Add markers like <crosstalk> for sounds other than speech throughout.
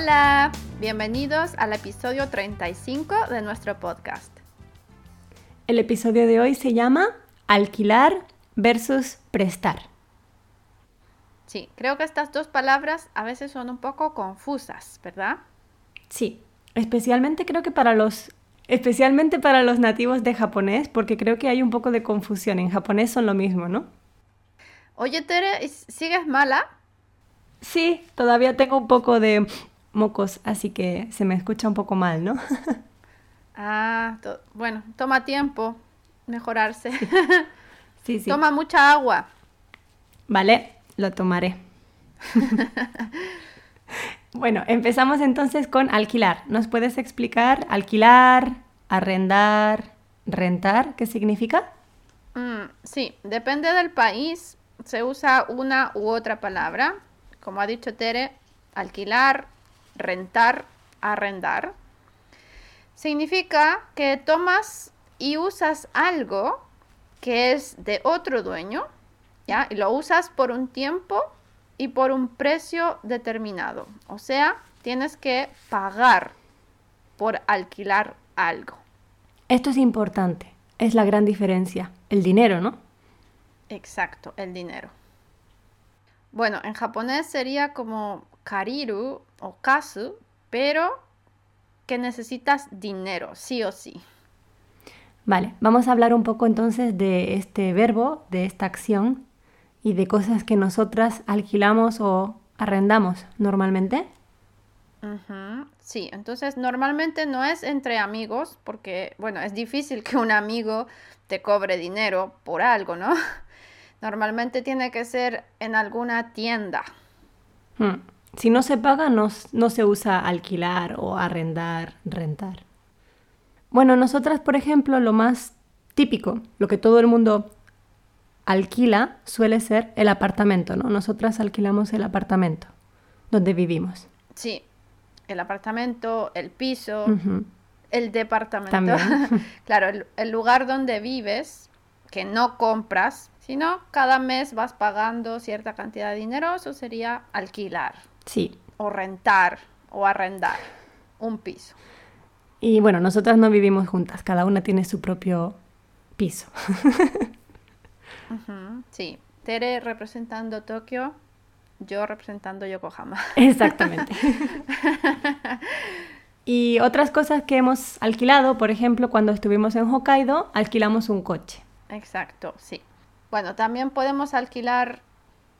Hola. Bienvenidos al episodio 35 de nuestro podcast. El episodio de hoy se llama Alquilar versus prestar. Sí, creo que estas dos palabras a veces son un poco confusas, ¿verdad? Sí, especialmente creo que para los especialmente para los nativos de japonés, porque creo que hay un poco de confusión. En japonés son lo mismo, ¿no? Oye, Tere, ¿sigues mala? Sí, todavía tengo un poco de mocos, así que se me escucha un poco mal, ¿no? <laughs> ah, bueno, toma tiempo mejorarse. <laughs> Sí, sí. Toma mucha agua. Vale, lo tomaré. <laughs> bueno, empezamos entonces con alquilar. ¿Nos puedes explicar alquilar, arrendar, rentar? ¿Qué significa? Mm, sí, depende del país. Se usa una u otra palabra. Como ha dicho Tere, alquilar, rentar, arrendar. Significa que tomas y usas algo que es de otro dueño, ¿ya? Y lo usas por un tiempo y por un precio determinado. O sea, tienes que pagar por alquilar algo. Esto es importante, es la gran diferencia, el dinero, ¿no? Exacto, el dinero. Bueno, en japonés sería como kariru o kasu, pero que necesitas dinero, sí o sí. Vale, vamos a hablar un poco entonces de este verbo, de esta acción y de cosas que nosotras alquilamos o arrendamos normalmente. Sí, entonces normalmente no es entre amigos porque, bueno, es difícil que un amigo te cobre dinero por algo, ¿no? <laughs> Normalmente tiene que ser en alguna tienda. Hmm. Si no se paga, no, no se usa alquilar o arrendar, rentar. Bueno, nosotras, por ejemplo, lo más típico, lo que todo el mundo alquila, suele ser el apartamento, ¿no? Nosotras alquilamos el apartamento donde vivimos. Sí, el apartamento, el piso, el departamento. <laughs> claro, el, el, lugar donde vives, que no compras, sino cada mes vas pagando cierta cantidad de dinero, eso sería alquilar. Sí. O rentar o arrendar un piso. Y bueno, nosotras no vivimos juntas, cada una tiene su propio piso. sí, Tere representando Tokio, yo representando Yokohama. Exactamente. <laughs> y otras cosas que hemos alquilado, por ejemplo, cuando estuvimos en Hokkaido, alquilamos un coche. Exacto, sí. Bueno, también podemos alquilar,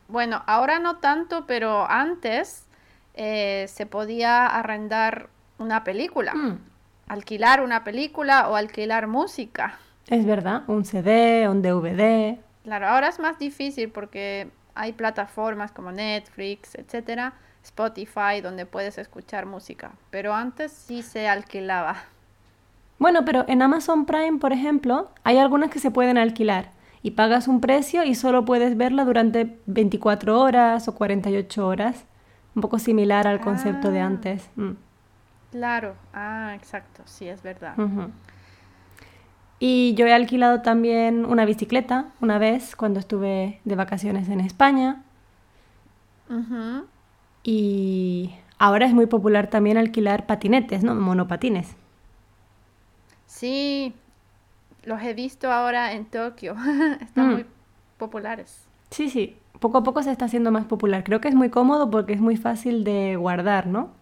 bueno, ahora no tanto, pero antes eh, se podía arrendar una película. Mm alquilar una película o alquilar música. Es verdad, un CD, un DVD. Claro, ahora es más difícil porque hay plataformas como Netflix, etcétera, Spotify, donde puedes escuchar música. Pero antes sí se alquilaba. Bueno, pero en Amazon Prime, por ejemplo, hay algunas que se pueden alquilar y pagas un precio y solo puedes verla durante 24 horas o 48 horas. Un poco similar al concepto de ah. antes. Mm. Claro, ah, exacto, sí, es verdad. Y yo he alquilado también una bicicleta una vez cuando estuve de vacaciones en España. Y ahora es muy popular también alquilar patinetes, ¿no? Monopatines. Sí, los he visto ahora en Tokio. <laughs> Están mm. muy populares. Sí, sí, poco a poco se está haciendo más popular. Creo que es muy cómodo porque es muy fácil de guardar, ¿no?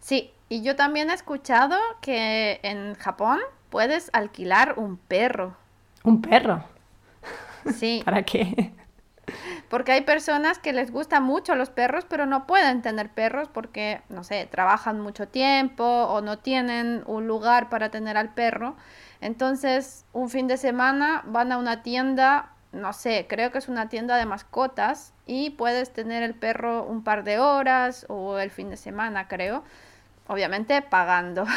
Sí, y yo también he escuchado que en Japón puedes alquilar un perro. ¿Un perro? Sí. <laughs> ¿Para qué? Porque hay personas que les gustan mucho los perros, pero no pueden tener perros porque, no sé, trabajan mucho tiempo o no tienen un lugar para tener al perro. Entonces, un fin de semana van a una tienda, no sé, creo que es una tienda de mascotas y puedes tener el perro un par de horas o el fin de semana, creo obviamente pagando. <laughs>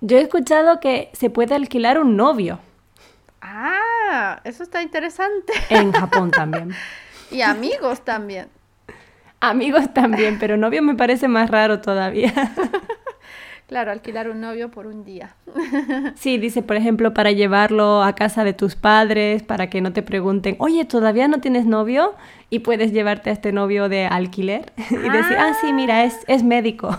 Yo he escuchado que se puede alquilar un novio. Ah, eso está interesante. En Japón <laughs> también. y amigos también. Amigos también, pero novio me parece más raro todavía. <laughs> Claro, alquilar un novio por un día. <laughs> Sí, dice, por ejemplo, para llevarlo a casa de tus padres, para que no te pregunten, oye, ¿todavía no tienes novio? Y puedes llevarte a este novio de alquiler <laughs> y decir, ah, sí, mira, es, es médico. <laughs>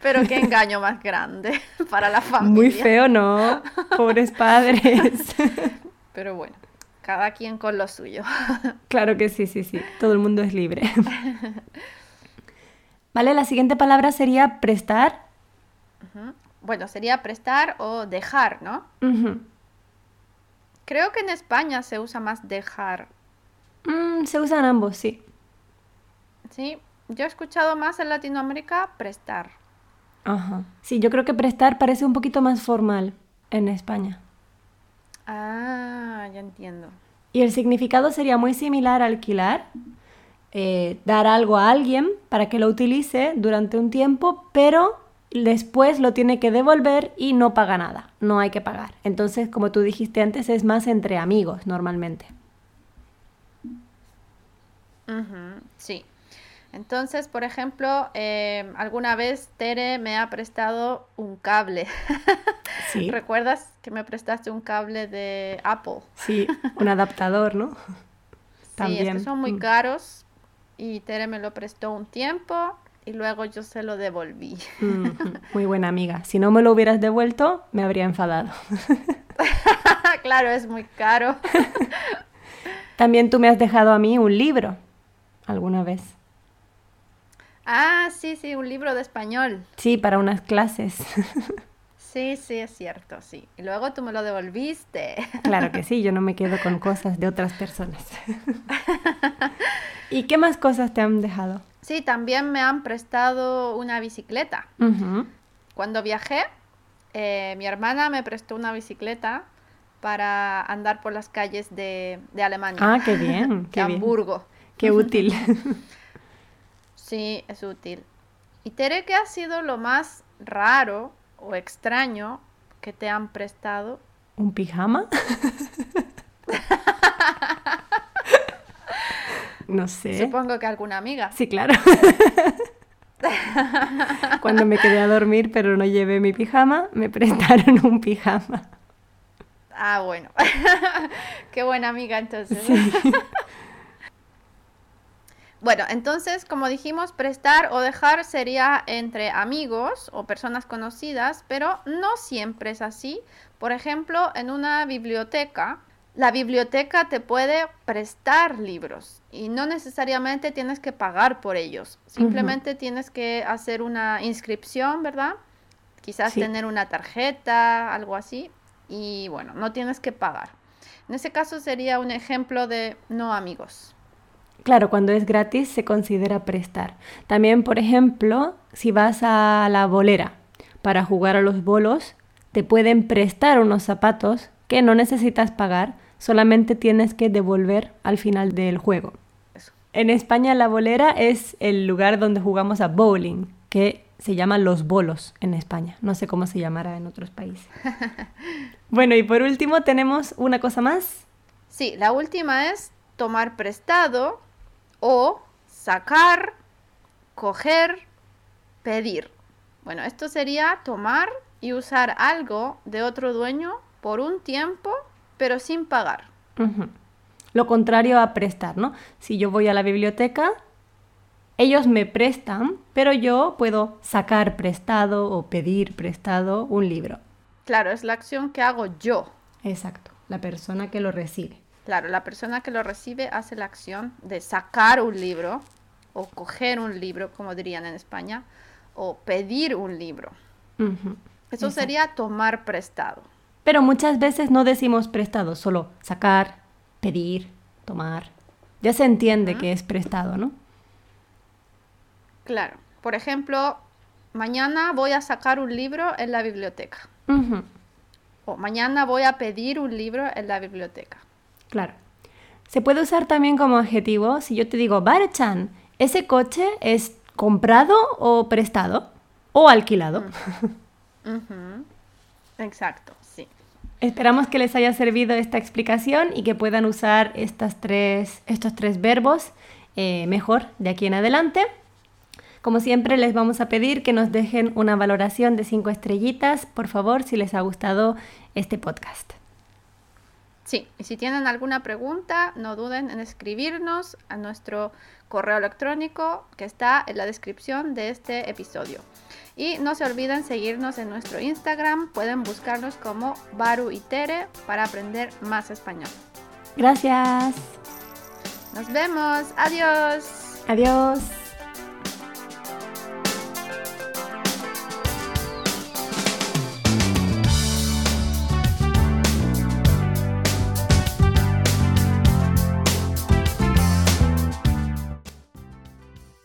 Pero qué engaño más grande para la familia. Muy feo, ¿no? Pobres padres. Pero bueno, cada quien con lo suyo. Claro que sí, sí, sí. Todo el mundo es libre. Vale, la siguiente palabra sería prestar. Bueno, sería prestar o dejar, ¿no? Creo que en España se usa más dejar. Mm, se usan ambos, sí. Sí, yo he escuchado más en Latinoamérica prestar. Ajá. Sí, yo creo que prestar parece un poquito más formal en España. Ah, ya entiendo. Y el significado sería muy similar a alquilar, eh, dar algo a alguien para que lo utilice durante un tiempo, pero después lo tiene que devolver y no paga nada, no hay que pagar. Entonces, como tú dijiste antes, es más entre amigos normalmente. sí. Entonces, por ejemplo, em, alguna vez Tere me ha prestado un cable. <laughs> Sí. ¿Recuerdas que me prestaste un cable de Apple? Sí, <laughs> un adaptador, ¿no? También. Sí, son muy mm. caros y Tere me lo prestó un tiempo y luego yo se lo devolví. <laughs> Muy buena amiga. Si no me lo hubieras devuelto, me habría enfadado. <laughs> claro, es muy caro. <laughs> También tú me has dejado a mí un libro alguna vez. Ah, sí, sí, un libro de español. Sí, para unas clases. Sí, sí, es cierto, sí. Y luego tú me lo devolviste. <laughs> Claro que sí, yo no me quedo con cosas de otras personas. <laughs> ¿Y qué más cosas te han dejado? Sí, también me han prestado una bicicleta. Cuando viajé, eh, mi hermana me prestó una bicicleta para andar por las calles de, Alemania. Ah, qué bien. <laughs> Qué de Hamburgo. Qué útil. Sí, es útil. ¿Y Tere, qué ha sido lo más raro o extraño que te han prestado? ¿Un pijama? <laughs> no sé. Supongo que alguna amiga. Sí, claro. <laughs> Cuando me quedé a dormir pero no llevé mi pijama, me prestaron un pijama. Ah, bueno. <laughs> Qué buena amiga entonces. Sí. Bueno, entonces, como dijimos, prestar o dejar sería entre amigos o personas conocidas, pero no siempre es así. Por ejemplo, en una biblioteca, la biblioteca te puede prestar libros y no necesariamente tienes que pagar por ellos. Simplemente tienes que hacer una inscripción, ¿verdad? Quizás tener una tarjeta, algo así. Y bueno, no tienes que pagar. En ese caso sería un ejemplo de no amigos. Claro, cuando es gratis se considera prestar. También, por ejemplo, si vas a la bolera para jugar a los bolos, te pueden prestar unos zapatos que no necesitas pagar, solamente tienes que devolver al final del juego. En España la bolera es el lugar donde jugamos a bowling, que se llaman los bolos en España. No sé cómo se llamará en otros países. <laughs> bueno, y por último tenemos una cosa más. Sí, la última es tomar prestado o sacar, coger, pedir. Bueno, esto sería tomar y usar algo de otro dueño por un tiempo, pero sin pagar. Lo contrario a prestar, ¿no? Si yo voy a la biblioteca, ellos me prestan, pero yo puedo sacar prestado o pedir prestado un libro. Claro, es la acción que hago yo. Exacto, la persona que lo recibe. Claro, la persona que lo recibe hace la acción de sacar un libro o coger un libro, como dirían en España, o pedir un libro. Eso sería tomar prestado. Pero muchas veces no decimos prestado, solo sacar, pedir, tomar. Ya se entiende que es prestado, ¿no? Claro. Por ejemplo, mañana voy a sacar un libro en la biblioteca. O mañana voy a pedir un libro en la biblioteca. Claro. Se puede usar también como adjetivo si yo te digo, Barchan, ¿ese coche es comprado o prestado? O alquilado. Exacto, sí. Esperamos que les haya servido esta explicación y que puedan usar estas tres, estos tres verbos eh, mejor de aquí en adelante. Como siempre les vamos a pedir que nos dejen una valoración de 5 estrellitas, por favor, si les ha gustado este podcast. Sí, y si tienen alguna pregunta, no duden en escribirnos a nuestro correo electrónico que está en la descripción de este episodio. Y no se olviden seguirnos en nuestro Instagram, pueden buscarnos como Baru y Tere para aprender más español. Gracias. Nos vemos, adiós. Adiós.